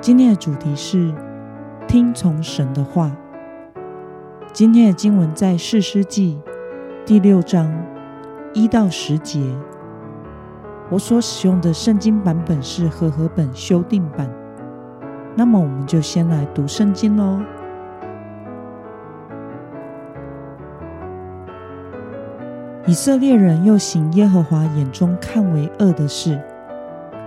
今天的主题是听从神的话。今天的经文在士师记第六章一到十节。我所使用的圣经版本是和合本修订版。那么，我们就先来读圣经喽。以色列人又行耶和华眼中看为恶的事。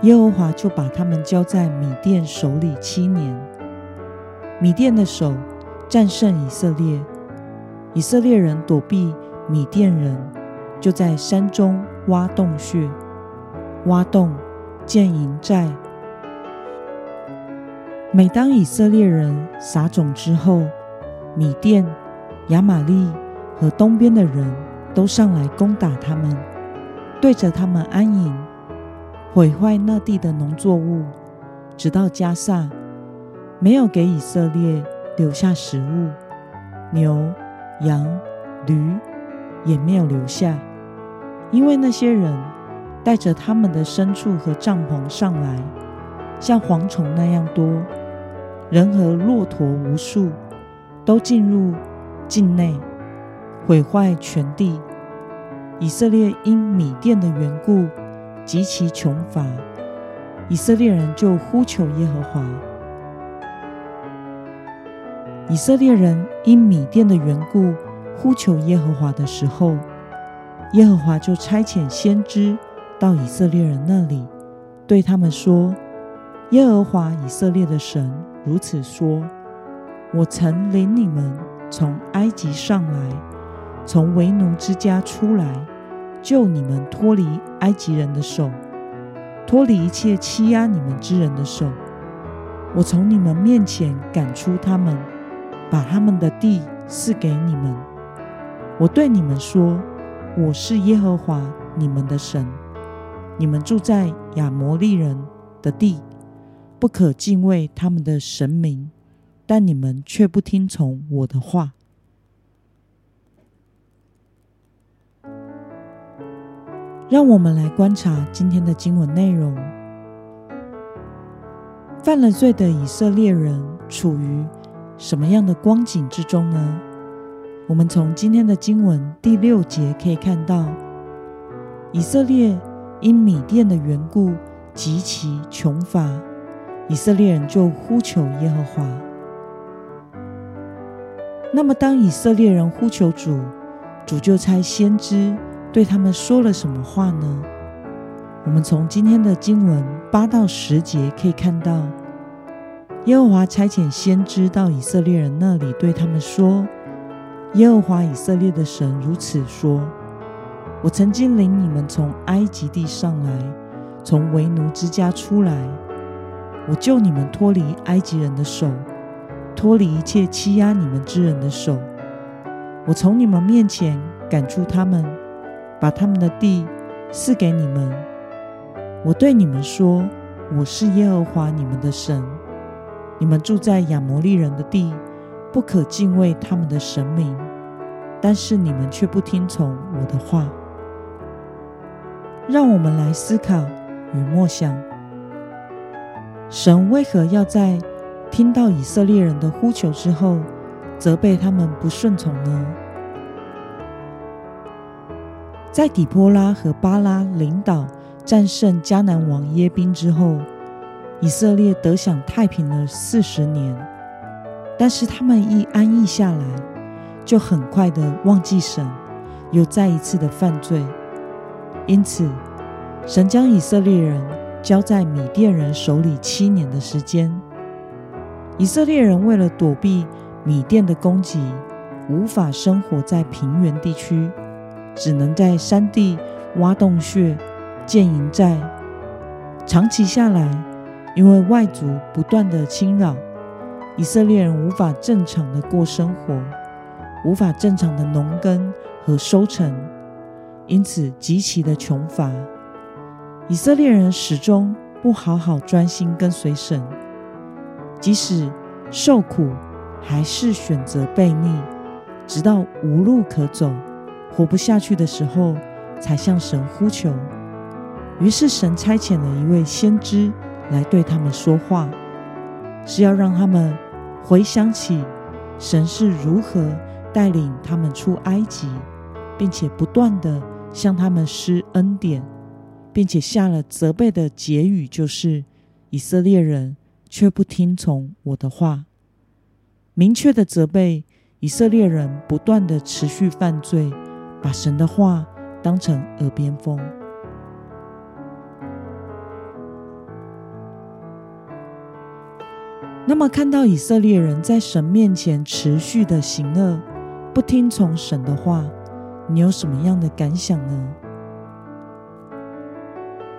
耶和华就把他们交在米甸手里七年。米甸的手战胜以色列，以色列人躲避米甸人，就在山中挖洞穴，挖洞建营寨。每当以色列人撒种之后，米甸、亚玛利和东边的人都上来攻打他们，对着他们安营。毁坏那地的农作物，直到加萨，没有给以色列留下食物，牛、羊、驴也没有留下，因为那些人带着他们的牲畜和帐篷上来，像蝗虫那样多，人和骆驼无数，都进入境内，毁坏全地。以色列因米甸的缘故。极其穷乏，以色列人就呼求耶和华。以色列人因米甸的缘故呼求耶和华的时候，耶和华就差遣先知到以色列人那里，对他们说：“耶和华以色列的神如此说：我曾领你们从埃及上来，从为奴之家出来。”救你们脱离埃及人的手，脱离一切欺压你们之人的手。我从你们面前赶出他们，把他们的地赐给你们。我对你们说：我是耶和华你们的神。你们住在亚摩利人的地，不可敬畏他们的神明，但你们却不听从我的话。让我们来观察今天的经文内容。犯了罪的以色列人处于什么样的光景之中呢？我们从今天的经文第六节可以看到，以色列因米甸的缘故极其穷乏，以色列人就呼求耶和华。那么，当以色列人呼求主，主就差先知。对他们说了什么话呢？我们从今天的经文八到十节可以看到，耶和华差遣先知到以色列人那里，对他们说：“耶和华以色列的神如此说：我曾经领你们从埃及地上来，从为奴之家出来，我救你们脱离埃及人的手，脱离一切欺压你们之人的手。我从你们面前赶出他们。”把他们的地赐给你们。我对你们说：我是耶和华你们的神。你们住在亚摩利人的地，不可敬畏他们的神明。但是你们却不听从我的话。让我们来思考与默想：神为何要在听到以色列人的呼求之后，责备他们不顺从呢？在底波拉和巴拉领导战胜迦南王耶宾之后，以色列得享太平了四十年。但是他们一安逸下来，就很快的忘记神，又再一次的犯罪。因此，神将以色列人交在米甸人手里七年的时间。以色列人为了躲避米甸的攻击，无法生活在平原地区。只能在山地挖洞穴、建营寨。长期下来，因为外族不断的侵扰，以色列人无法正常的过生活，无法正常的农耕和收成，因此极其的穷乏。以色列人始终不好好专心跟随神，即使受苦，还是选择悖逆，直到无路可走，活不下去的时候，才向神呼求。于是神差遣了一位先知来对他们说话，是要让他们回想起神是如何带领他们出埃及，并且不断地向他们施恩典，并且下了责备的结语，就是以色列人却不听从我的话，明确的责备以色列人不断地持续犯罪，把神的话当成耳边风。那么，看到以色列人在神面前持续的行恶，不听从神的话，你有什么样的感想呢？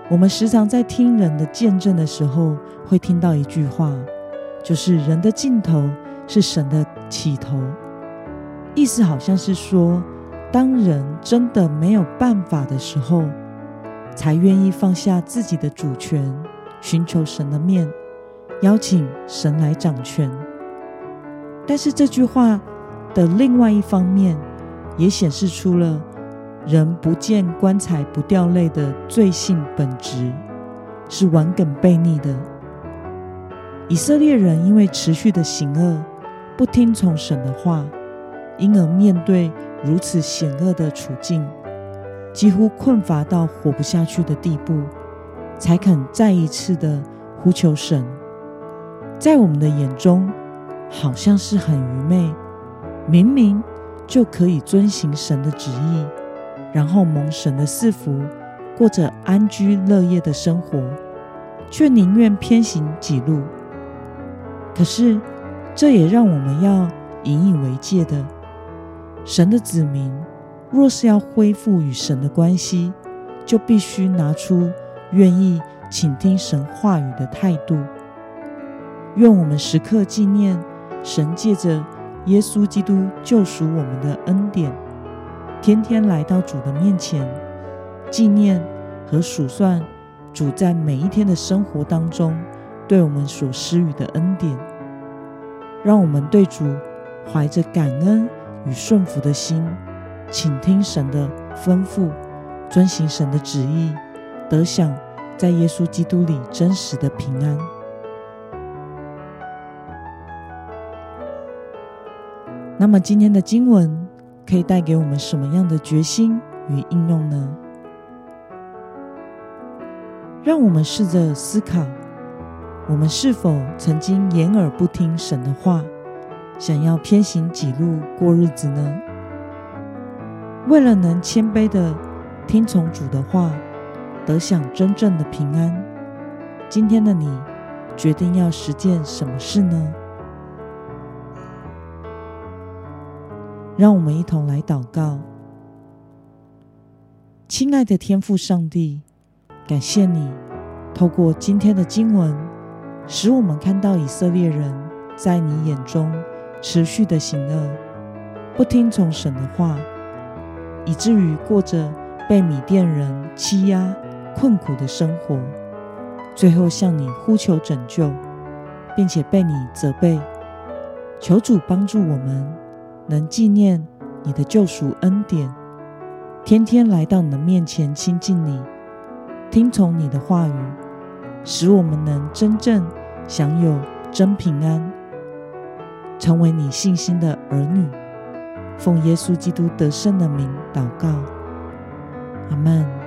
我们时常在听人的见证的时候，会听到一句话，就是“人的尽头是神的起头”，意思好像是说，当人真的没有办法的时候，才愿意放下自己的主权，寻求神的面。邀请神来掌权，但是这句话的另外一方面，也显示出了人不见棺材不掉泪的罪性本质，是顽梗悖逆的。以色列人因为持续的行恶，不听从神的话，因而面对如此险恶的处境，几乎困乏到活不下去的地步，才肯再一次的呼求神。在我们的眼中，好像是很愚昧，明明就可以遵行神的旨意，然后蒙神的赐福，过着安居乐业的生活，却宁愿偏行己路。可是，这也让我们要引以为戒的：神的子民若是要恢复与神的关系，就必须拿出愿意倾听神话语的态度。愿我们时刻纪念神借着耶稣基督救赎我们的恩典，天天来到主的面前，纪念和数算主在每一天的生活当中对我们所施予的恩典，让我们对主怀着感恩与顺服的心，倾听神的吩咐，遵行神的旨意，得享在耶稣基督里真实的平安。那么今天的经文可以带给我们什么样的决心与应用呢？让我们试着思考，我们是否曾经掩耳不听神的话，想要偏行己路过日子呢？为了能谦卑地听从主的话，得享真正的平安，今天的你决定要实践什么事呢？让我们一同来祷告，亲爱的天父上帝，感谢你透过今天的经文，使我们看到以色列人在你眼中持续的行恶，不听从神的话，以至于过着被米甸人欺压、困苦的生活，最后向你呼求拯救，并且被你责备，求主帮助我们。能纪念你的救赎恩典，天天来到你的面前亲近你，听从你的话语，使我们能真正享有真平安，成为你信心的儿女。奉耶稣基督得胜的名祷告，阿门。